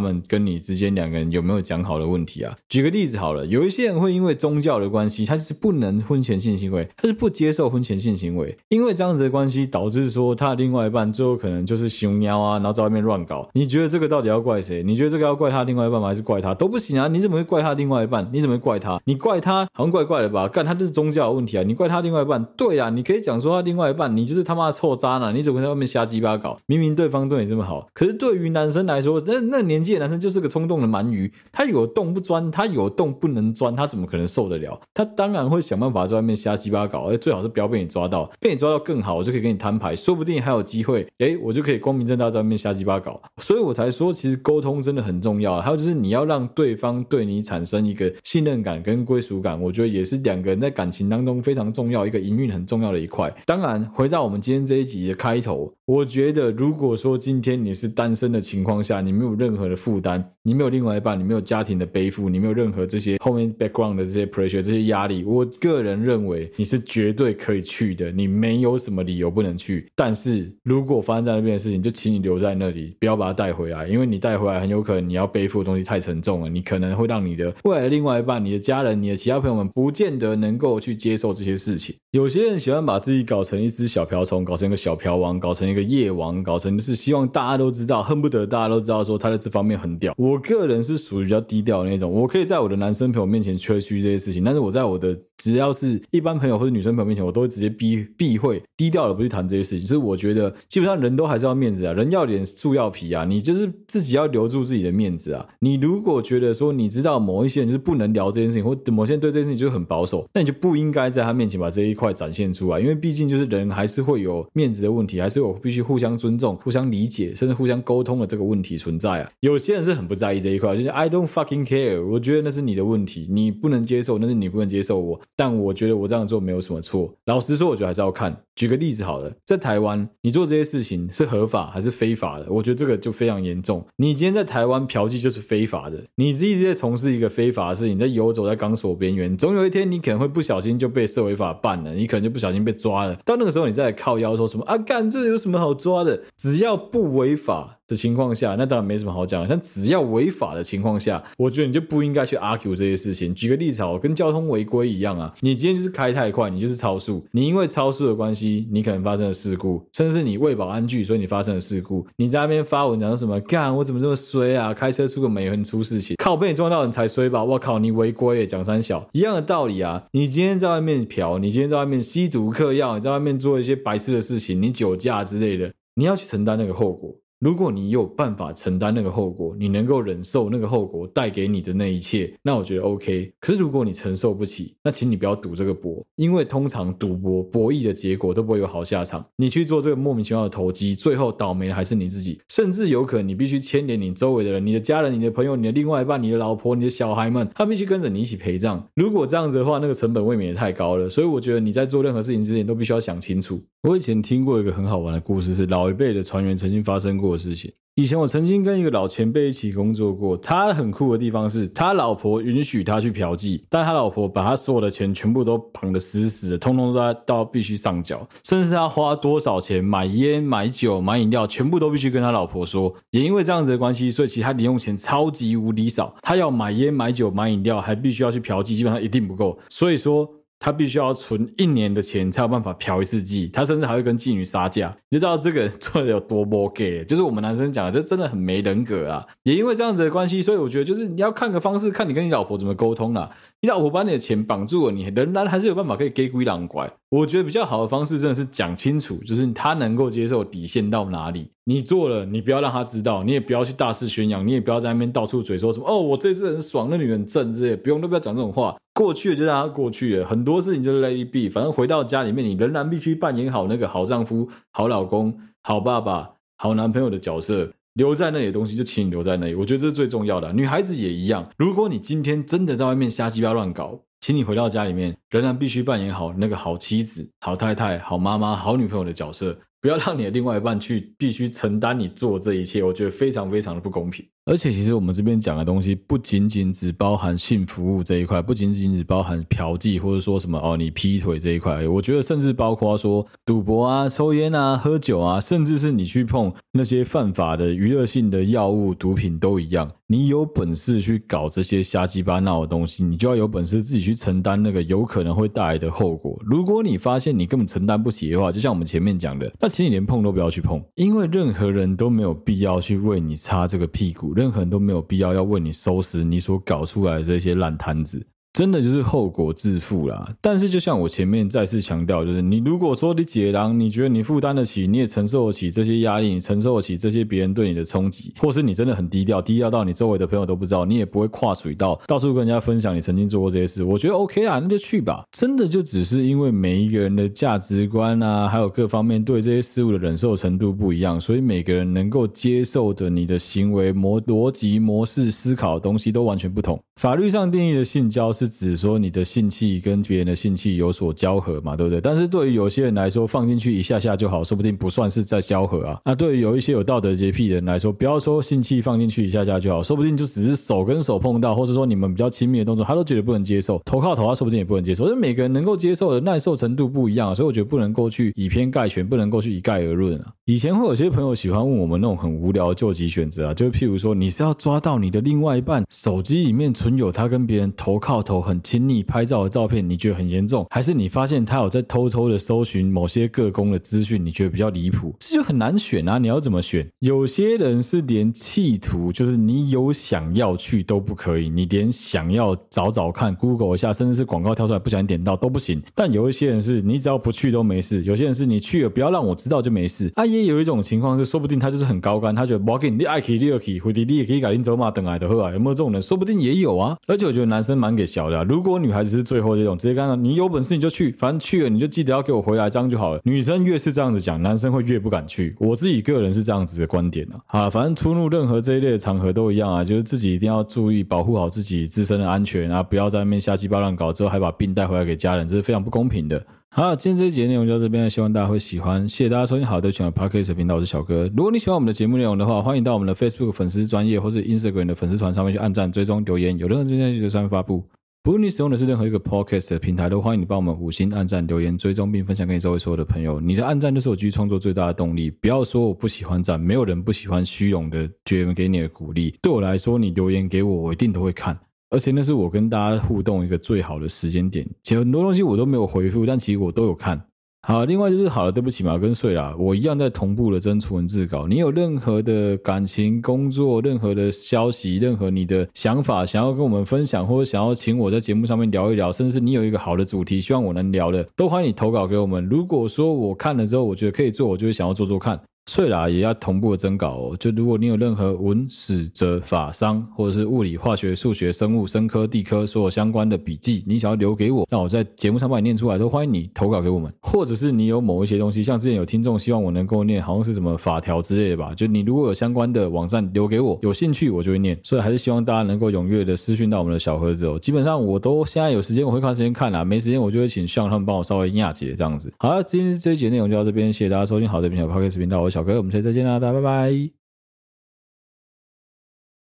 们跟你之间两个人有没有讲好的问题啊。举个例子好了，有一些人会因为宗教的关系，他是不能婚前性行为，他是不接受婚前性行为，因为这样子的关系导致说他的另外一半最后可能就是熊喵啊，然后在外面乱搞。你觉得这个到底要怪谁？你觉得这个要怪他另外一半吗？还是怪他？都不行啊！你怎么会怪他另外一半？你怎么会怪他？你怪他好像怪怪的吧？干他。这是宗教的问题啊！你怪他另外一半，对啊，你可以讲说他另外一半，你就是他妈的臭渣男，你怎么在外面瞎鸡巴搞？明明对方对你这么好，可是对于男生来说，那那年纪的男生就是个冲动的鳗鱼，他有洞不钻，他有洞不能钻，他怎么可能受得了？他当然会想办法在外面瞎鸡巴搞，而最好是不要被你抓到，被你抓到更好，我就可以跟你摊牌，说不定还有机会，哎，我就可以光明正大在外面瞎鸡巴搞。所以我才说，其实沟通真的很重要。还有就是你要让对方对你产生一个信任感跟归属感，我觉得也是两个人在感情当中。非常重要一个营运很重要的一块。当然，回到我们今天这一集的开头，我觉得如果说今天你是单身的情况下，你没有任何的负担，你没有另外一半，你没有家庭的背负，你没有任何这些后面 background 的这些 pressure 这些压力，我个人认为你是绝对可以去的，你没有什么理由不能去。但是如果发生在那边的事情，就请你留在那里，不要把它带回来，因为你带回来很有可能你要背负的东西太沉重了，你可能会让你的未来的另外一半、你的家人、你的其他朋友们不见得能够去接受这些事情，有些人喜欢把自己搞成一只小瓢虫，搞成一个小瓢王，搞成一个夜王，搞成就是希望大家都知道，恨不得大家都知道说他在这方面很屌。我个人是属于比较低调的那种，我可以在我的男生朋友面前吹嘘这些事情，但是我在我的只要是一般朋友或者女生朋友面前，我都会直接避避讳，低调的不去谈这些事情。就是我觉得基本上人都还是要面子啊，人要脸树要皮啊，你就是自己要留住自己的面子啊。你如果觉得说你知道某一些人就是不能聊这件事情，或某些人对这件事情就是很保守，那你就不应该在他面前把这一块。展现出来，因为毕竟就是人还是会有面子的问题，还是有必须互相尊重、互相理解，甚至互相沟通的这个问题存在啊。有些人是很不在意这一块，就是 I don't fucking care，我觉得那是你的问题，你不能接受，那是你不能接受我。但我觉得我这样做没有什么错。老实说，我觉得还是要看。举个例子好了，在台湾，你做这些事情是合法还是非法的？我觉得这个就非常严重。你今天在台湾嫖妓就是非法的，你一直在从事一个非法的事情，你在游走在钢索边缘，总有一天你可能会不小心就被社会法办了。你可能就不小心被抓了，到那个时候你再来靠腰说什么啊？干，这有什么好抓的？只要不违法。的情况下，那当然没什么好讲。但只要违法的情况下，我觉得你就不应该去 argue 这些事情。举个例子，好，跟交通违规一样啊。你今天就是开太快，你就是超速。你因为超速的关系，你可能发生了事故，甚至是你为保安具，所以你发生了事故。你在那边发文讲什么？干，我怎么这么衰啊？开车出个美人出事情，靠，被你撞到人才衰吧？我靠，你违规耶，讲三小一样的道理啊。你今天在外面嫖，你今天在外面吸毒嗑药，你在外面做一些白痴的事情，你酒驾之类的，你要去承担那个后果。如果你有办法承担那个后果，你能够忍受那个后果带给你的那一切，那我觉得 OK。可是如果你承受不起，那请你不要赌这个博，因为通常赌博博弈的结果都不会有好下场。你去做这个莫名其妙的投机，最后倒霉的还是你自己，甚至有可能你必须牵连你周围的人、你的家人、你的朋友、你的另外一半、你的老婆、你的小孩们，他必须跟着你一起陪葬。如果这样子的话，那个成本未免也太高了。所以我觉得你在做任何事情之前都必须要想清楚。我以前听过一个很好玩的故事，是老一辈的船员曾经发生过的事情。以前我曾经跟一个老前辈一起工作过，他很酷的地方是他老婆允许他去嫖妓，但他老婆把他所有的钱全部都绑得死死的，通通都到必须上缴，甚至他花多少钱买烟、买酒、买饮料，全部都必须跟他老婆说。也因为这样子的关系，所以其他零用钱超级无敌少，他要买烟、买酒、买饮料，还必须要去嫖妓，基本上一定不够。所以说。他必须要存一年的钱才有办法嫖一次妓，他甚至还会跟妓女杀价，你就知道这个人做的有多么 gay，就是我们男生讲的，就真的很没人格啊。也因为这样子的关系，所以我觉得就是你要看个方式，看你跟你老婆怎么沟通啦。你老婆把你的钱绑住了，你仍然还是有办法可以给鬼狼拐。我觉得比较好的方式真的是讲清楚，就是他能够接受底线到哪里。你做了，你不要让他知道，你也不要去大肆宣扬，你也不要在那边到处嘴说什么哦，我这次很爽，那女人正之类，不用都不要讲这种话。过去了就让他过去了，很多事情就是 let it be。反正回到家里面，你仍然必须扮演好那个好丈夫、好老公、好爸爸、好男朋友的角色。留在那里的东西就请你留在那里，我觉得这是最重要的。女孩子也一样，如果你今天真的在外面瞎鸡巴乱搞，请你回到家里面，仍然必须扮演好那个好妻子、好太太、好妈妈、好女朋友的角色。不要让你的另外一半去必须承担你做这一切，我觉得非常非常的不公平。而且，其实我们这边讲的东西不仅仅只包含性服务这一块，不仅仅只包含嫖妓或者说什么哦你劈腿这一块。我觉得甚至包括说赌博啊、抽烟啊、喝酒啊，甚至是你去碰那些犯法的娱乐性的药物、毒品都一样。你有本事去搞这些瞎鸡巴闹的东西，你就要有本事自己去承担那个有可能会带来的后果。如果你发现你根本承担不起的话，就像我们前面讲的，那请你连碰都不要去碰，因为任何人都没有必要去为你擦这个屁股。任何人都没有必要要为你收拾你所搞出来的这些烂摊子。真的就是后果自负啦，但是就像我前面再次强调，就是你如果说你解囊，你觉得你负担得起，你也承受得起这些压力，你承受得起这些别人对你的冲击，或是你真的很低调，低调到你周围的朋友都不知道，你也不会跨水道到处跟人家分享你曾经做过这些事，我觉得 OK 啊，那就去吧。真的就只是因为每一个人的价值观啊，还有各方面对这些事物的忍受程度不一样，所以每个人能够接受的你的行为模逻辑模式思考的东西都完全不同。法律上定义的性交是。只说你的性器跟别人的性器有所交合嘛，对不对？但是对于有些人来说，放进去一下下就好，说不定不算是在交合啊。那对于有一些有道德洁癖的人来说，不要说性器放进去一下下就好，说不定就只是手跟手碰到，或者说你们比较亲密的动作，他都觉得不能接受。头靠头，他说不定也不能接受。所以每个人能够接受的耐受程度不一样，所以我觉得不能够去以偏概全，不能够去一概而论啊。以前会有些朋友喜欢问我们那种很无聊的救急选择啊，就譬如说你是要抓到你的另外一半手机里面存有他跟别人头靠头很亲密拍。照的照片你觉得很严重，还是你发现他有在偷偷的搜寻某些个公的资讯，你觉得比较离谱？这就很难选啊！你要怎么选？有些人是连企图，就是你有想要去都不可以，你连想要找找看，Google 一下，甚至是广告跳出来不小心点到都不行。但有一些人是你只要不去都没事，有些人是你去了不要让我知道就没事。啊，也有一种情况是，说不定他就是很高干，他觉得我给你爱去你就去，回头你也可以改天走马等来的喝啊，有没有这种人？说不定也有啊。而且我觉得男生蛮给小的，如果女孩子。是最后这种直接干了，你有本事你就去，反正去了你就记得要给我回来，这样就好了。女生越是这样子讲，男生会越不敢去。我自己个人是这样子的观点啊。好，反正出入任何这一类的场合都一样啊，就是自己一定要注意保护好自己自身的安全啊，不要在那边瞎鸡巴乱搞，之后还把病带回来给家人，这是非常不公平的。好，今天这一集的内容就到这边，希望大家会喜欢，谢谢大家收听好的全的 Podcast 频道，我是小哥。如果你喜欢我们的节目内容的话，欢迎到我们的 Facebook 粉丝专业或是 Instagram 的粉丝团上面去按赞、追踪、留言，有任何意见就上面发布。不论你使用的是任何一个 podcast 的平台，都欢迎你帮我们五星按赞、留言、追踪，并分享给你周围所有的朋友。你的按赞就是我继续创作最大的动力。不要说我不喜欢赞，没有人不喜欢虚荣的觉得给你的鼓励。对我来说，你留言给我，我一定都会看，而且那是我跟大家互动一个最好的时间点。其实很多东西我都没有回复，但其实我都有看。好，另外就是好了，对不起嘛，跟睡啦，我一样在同步的征出文字稿。你有任何的感情、工作、任何的消息、任何你的想法，想要跟我们分享，或者想要请我在节目上面聊一聊，甚至是你有一个好的主题，希望我能聊的，都欢迎你投稿给我们。如果说我看了之后，我觉得可以做，我就会想要做做看。税啦也要同步的征稿哦。就如果你有任何文史哲法商或者是物理化学数学生物生科地科所有相关的笔记，你想要留给我，让我在节目上帮你念出来，都欢迎你投稿给我们。或者是你有某一些东西，像之前有听众希望我能够念，好像是什么法条之类的吧。就你如果有相关的网站留给我，有兴趣我就会念。所以还是希望大家能够踊跃的私讯到我们的小盒子哦。基本上我都现在有时间我会花时间看啦，没时间我就会请向他们帮我稍微压解这样子。好了，今天这一节内容就到这边，谢谢大家收听好这边小 Podcast 频道，我想小哥，我们下次再见啦，大家拜拜。